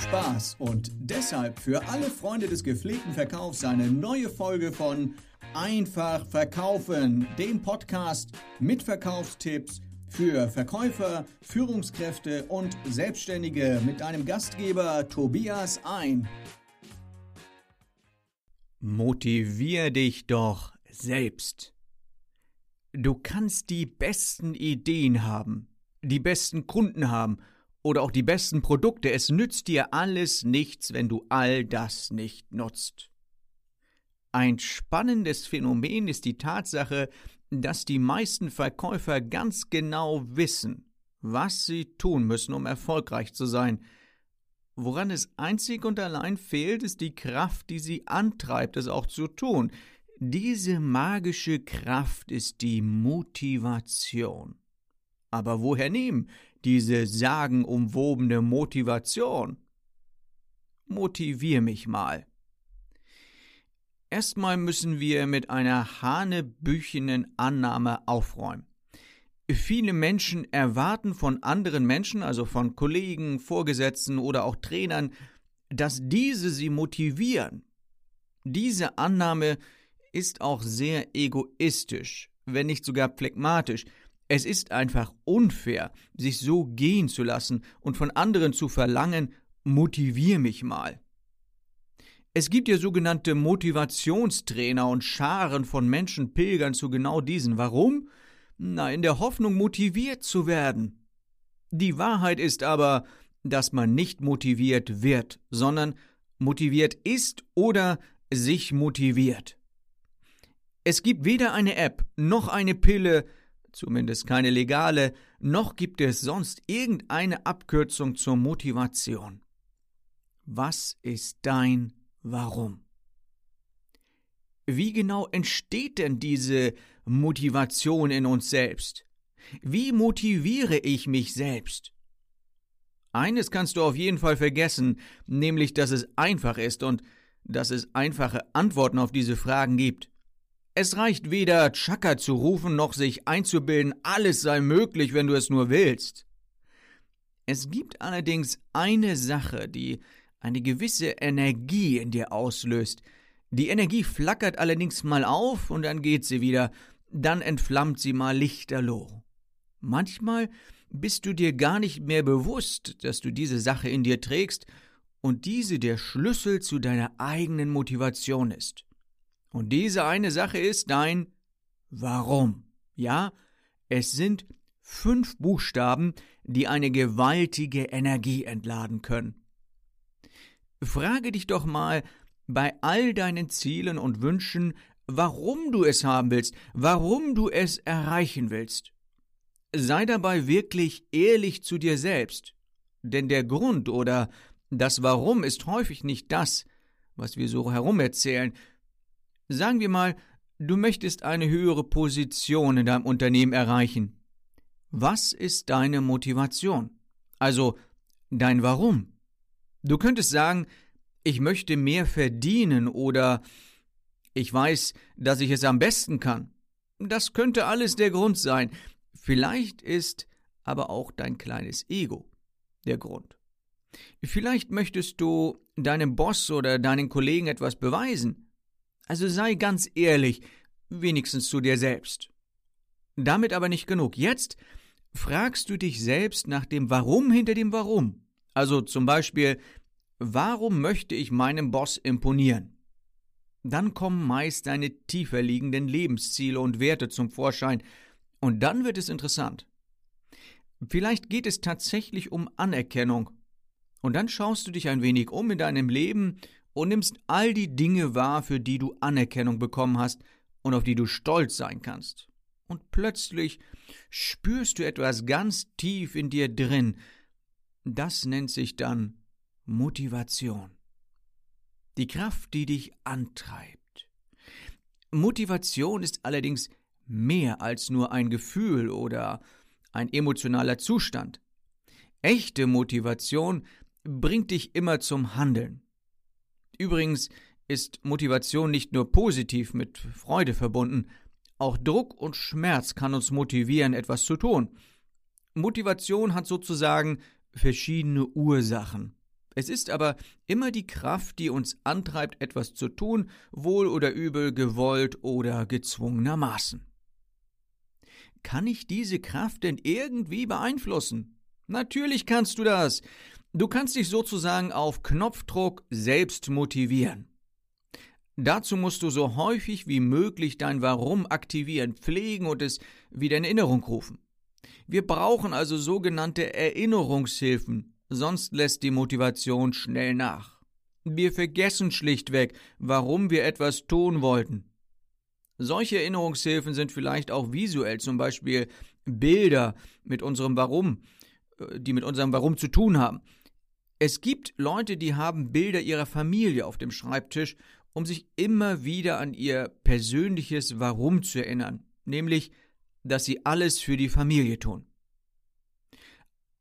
Spaß und deshalb für alle Freunde des gepflegten Verkaufs eine neue Folge von Einfach verkaufen, dem Podcast mit Verkaufstipps für Verkäufer, Führungskräfte und Selbstständige mit deinem Gastgeber Tobias ein. Motivier dich doch selbst. Du kannst die besten Ideen haben, die besten Kunden haben oder auch die besten Produkte. Es nützt dir alles nichts, wenn du all das nicht nutzt. Ein spannendes Phänomen ist die Tatsache, dass die meisten Verkäufer ganz genau wissen, was sie tun müssen, um erfolgreich zu sein. Woran es einzig und allein fehlt, ist die Kraft, die sie antreibt, es auch zu tun. Diese magische Kraft ist die Motivation. Aber woher nehmen diese sagenumwobene Motivation? Motivier mich mal. Erstmal müssen wir mit einer hanebüchenen Annahme aufräumen. Viele Menschen erwarten von anderen Menschen, also von Kollegen, Vorgesetzten oder auch Trainern, dass diese sie motivieren. Diese Annahme ist auch sehr egoistisch, wenn nicht sogar phlegmatisch. Es ist einfach unfair, sich so gehen zu lassen und von anderen zu verlangen, motivier mich mal. Es gibt ja sogenannte Motivationstrainer und Scharen von Menschen pilgern zu genau diesen. Warum? Na, in der Hoffnung, motiviert zu werden. Die Wahrheit ist aber, dass man nicht motiviert wird, sondern motiviert ist oder sich motiviert. Es gibt weder eine App noch eine Pille, zumindest keine legale, noch gibt es sonst irgendeine Abkürzung zur Motivation. Was ist dein Warum? Wie genau entsteht denn diese Motivation in uns selbst? Wie motiviere ich mich selbst? Eines kannst du auf jeden Fall vergessen, nämlich dass es einfach ist und dass es einfache Antworten auf diese Fragen gibt. Es reicht weder Chaka zu rufen noch sich einzubilden, alles sei möglich, wenn du es nur willst. Es gibt allerdings eine Sache, die eine gewisse Energie in dir auslöst. Die Energie flackert allerdings mal auf und dann geht sie wieder, dann entflammt sie mal lichterloh. Manchmal bist du dir gar nicht mehr bewusst, dass du diese Sache in dir trägst und diese der Schlüssel zu deiner eigenen Motivation ist. Und diese eine Sache ist dein Warum. Ja, es sind fünf Buchstaben, die eine gewaltige Energie entladen können. Frage dich doch mal bei all deinen Zielen und Wünschen, warum du es haben willst, warum du es erreichen willst. Sei dabei wirklich ehrlich zu dir selbst, denn der Grund oder das Warum ist häufig nicht das, was wir so herumerzählen. Sagen wir mal, du möchtest eine höhere Position in deinem Unternehmen erreichen. Was ist deine Motivation? Also dein Warum? Du könntest sagen, ich möchte mehr verdienen oder ich weiß, dass ich es am besten kann. Das könnte alles der Grund sein. Vielleicht ist aber auch dein kleines Ego der Grund. Vielleicht möchtest du deinem Boss oder deinen Kollegen etwas beweisen. Also sei ganz ehrlich, wenigstens zu dir selbst. Damit aber nicht genug. Jetzt fragst du dich selbst nach dem Warum hinter dem Warum. Also zum Beispiel, warum möchte ich meinem Boss imponieren? Dann kommen meist deine tiefer liegenden Lebensziele und Werte zum Vorschein, und dann wird es interessant. Vielleicht geht es tatsächlich um Anerkennung, und dann schaust du dich ein wenig um in deinem Leben und nimmst all die Dinge wahr, für die du Anerkennung bekommen hast und auf die du stolz sein kannst. Und plötzlich spürst du etwas ganz tief in dir drin, das nennt sich dann Motivation. Die Kraft, die dich antreibt. Motivation ist allerdings mehr als nur ein Gefühl oder ein emotionaler Zustand. Echte Motivation bringt dich immer zum Handeln. Übrigens ist Motivation nicht nur positiv mit Freude verbunden, auch Druck und Schmerz kann uns motivieren, etwas zu tun. Motivation hat sozusagen verschiedene Ursachen. Es ist aber immer die Kraft, die uns antreibt, etwas zu tun, wohl oder übel, gewollt oder gezwungenermaßen. Kann ich diese Kraft denn irgendwie beeinflussen? Natürlich kannst du das. Du kannst dich sozusagen auf Knopfdruck selbst motivieren. Dazu musst du so häufig wie möglich dein Warum aktivieren, pflegen und es wieder in Erinnerung rufen. Wir brauchen also sogenannte Erinnerungshilfen, sonst lässt die Motivation schnell nach. Wir vergessen schlichtweg, warum wir etwas tun wollten. Solche Erinnerungshilfen sind vielleicht auch visuell, zum Beispiel Bilder mit unserem Warum, äh, die mit unserem Warum zu tun haben. Es gibt Leute, die haben Bilder ihrer Familie auf dem Schreibtisch, um sich immer wieder an ihr persönliches Warum zu erinnern, nämlich, dass sie alles für die Familie tun.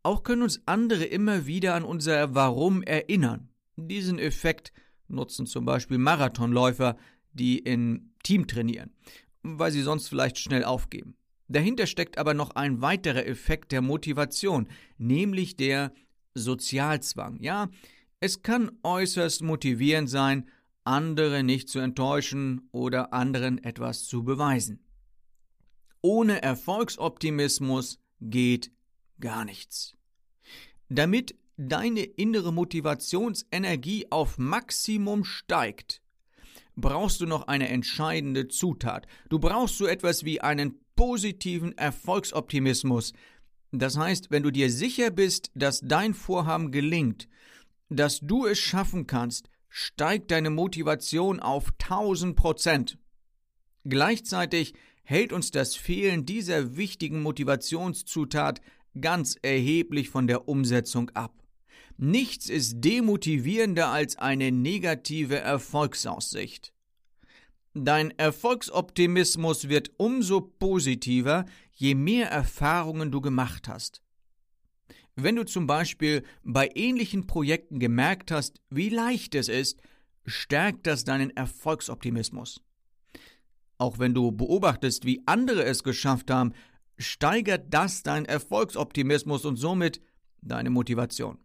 Auch können uns andere immer wieder an unser Warum erinnern. Diesen Effekt nutzen zum Beispiel Marathonläufer, die in Team trainieren, weil sie sonst vielleicht schnell aufgeben. Dahinter steckt aber noch ein weiterer Effekt der Motivation, nämlich der Sozialzwang. Ja, es kann äußerst motivierend sein, andere nicht zu enttäuschen oder anderen etwas zu beweisen. Ohne Erfolgsoptimismus geht gar nichts. Damit deine innere Motivationsenergie auf Maximum steigt, brauchst du noch eine entscheidende Zutat. Du brauchst so etwas wie einen positiven Erfolgsoptimismus, das heißt, wenn du dir sicher bist, dass dein Vorhaben gelingt, dass du es schaffen kannst, steigt deine Motivation auf 1000 Prozent. Gleichzeitig hält uns das Fehlen dieser wichtigen Motivationszutat ganz erheblich von der Umsetzung ab. Nichts ist demotivierender als eine negative Erfolgsaussicht. Dein Erfolgsoptimismus wird umso positiver, je mehr Erfahrungen du gemacht hast. Wenn du zum Beispiel bei ähnlichen Projekten gemerkt hast, wie leicht es ist, stärkt das deinen Erfolgsoptimismus. Auch wenn du beobachtest, wie andere es geschafft haben, steigert das deinen Erfolgsoptimismus und somit deine Motivation.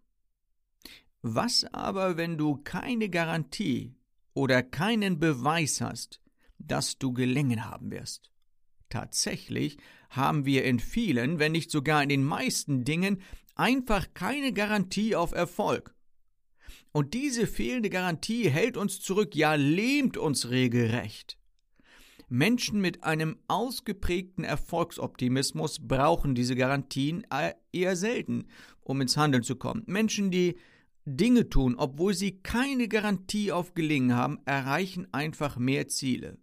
Was aber, wenn du keine Garantie oder keinen Beweis hast, dass du gelingen haben wirst. Tatsächlich haben wir in vielen, wenn nicht sogar in den meisten Dingen, einfach keine Garantie auf Erfolg. Und diese fehlende Garantie hält uns zurück, ja lähmt uns regelrecht. Menschen mit einem ausgeprägten Erfolgsoptimismus brauchen diese Garantien eher selten, um ins Handeln zu kommen. Menschen, die Dinge tun, obwohl sie keine Garantie auf Gelingen haben, erreichen einfach mehr Ziele.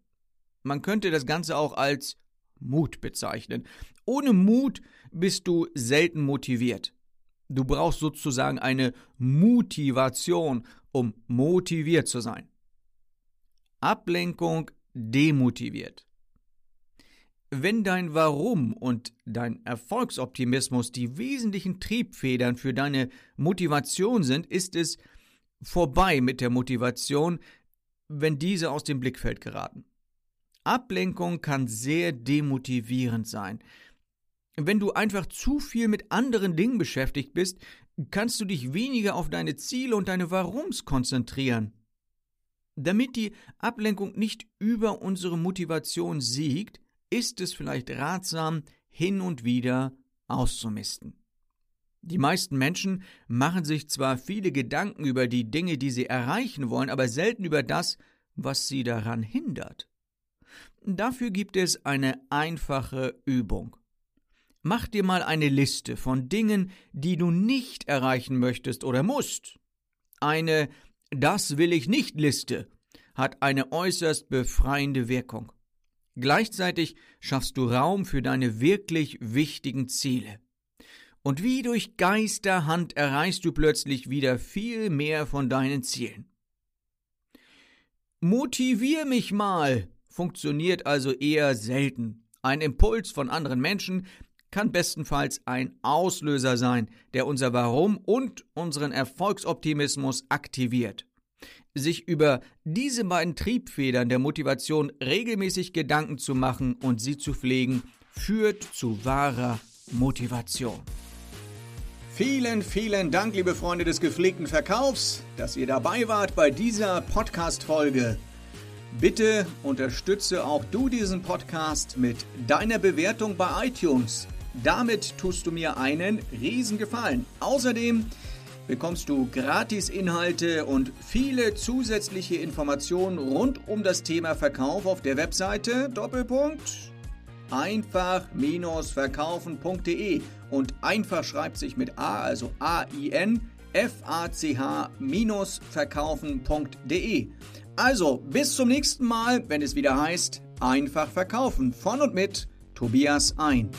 Man könnte das Ganze auch als Mut bezeichnen. Ohne Mut bist du selten motiviert. Du brauchst sozusagen eine Motivation, um motiviert zu sein. Ablenkung demotiviert. Wenn dein Warum und dein Erfolgsoptimismus die wesentlichen Triebfedern für deine Motivation sind, ist es vorbei mit der Motivation, wenn diese aus dem Blickfeld geraten. Ablenkung kann sehr demotivierend sein. Wenn du einfach zu viel mit anderen Dingen beschäftigt bist, kannst du dich weniger auf deine Ziele und deine Warums konzentrieren. Damit die Ablenkung nicht über unsere Motivation siegt, ist es vielleicht ratsam, hin und wieder auszumisten. Die meisten Menschen machen sich zwar viele Gedanken über die Dinge, die sie erreichen wollen, aber selten über das, was sie daran hindert. Dafür gibt es eine einfache Übung. Mach dir mal eine Liste von Dingen, die du nicht erreichen möchtest oder musst. Eine Das will ich nicht Liste hat eine äußerst befreiende Wirkung. Gleichzeitig schaffst du Raum für deine wirklich wichtigen Ziele. Und wie durch Geisterhand erreichst du plötzlich wieder viel mehr von deinen Zielen. Motivier mich mal funktioniert also eher selten. Ein Impuls von anderen Menschen kann bestenfalls ein Auslöser sein, der unser Warum und unseren Erfolgsoptimismus aktiviert sich über diese beiden Triebfedern der Motivation regelmäßig Gedanken zu machen und sie zu pflegen, führt zu wahrer Motivation. Vielen, vielen Dank, liebe Freunde des gepflegten Verkaufs, dass ihr dabei wart bei dieser Podcast-Folge. Bitte unterstütze auch du diesen Podcast mit deiner Bewertung bei iTunes. Damit tust du mir einen riesen Gefallen. Außerdem bekommst du Gratis-Inhalte und viele zusätzliche Informationen rund um das Thema Verkauf auf der Webseite Doppelpunkt einfach-verkaufen.de und einfach schreibt sich mit A, also A-I-N, F-A-C-H-verkaufen.de. Also, bis zum nächsten Mal, wenn es wieder heißt, einfach verkaufen. Von und mit Tobias ein.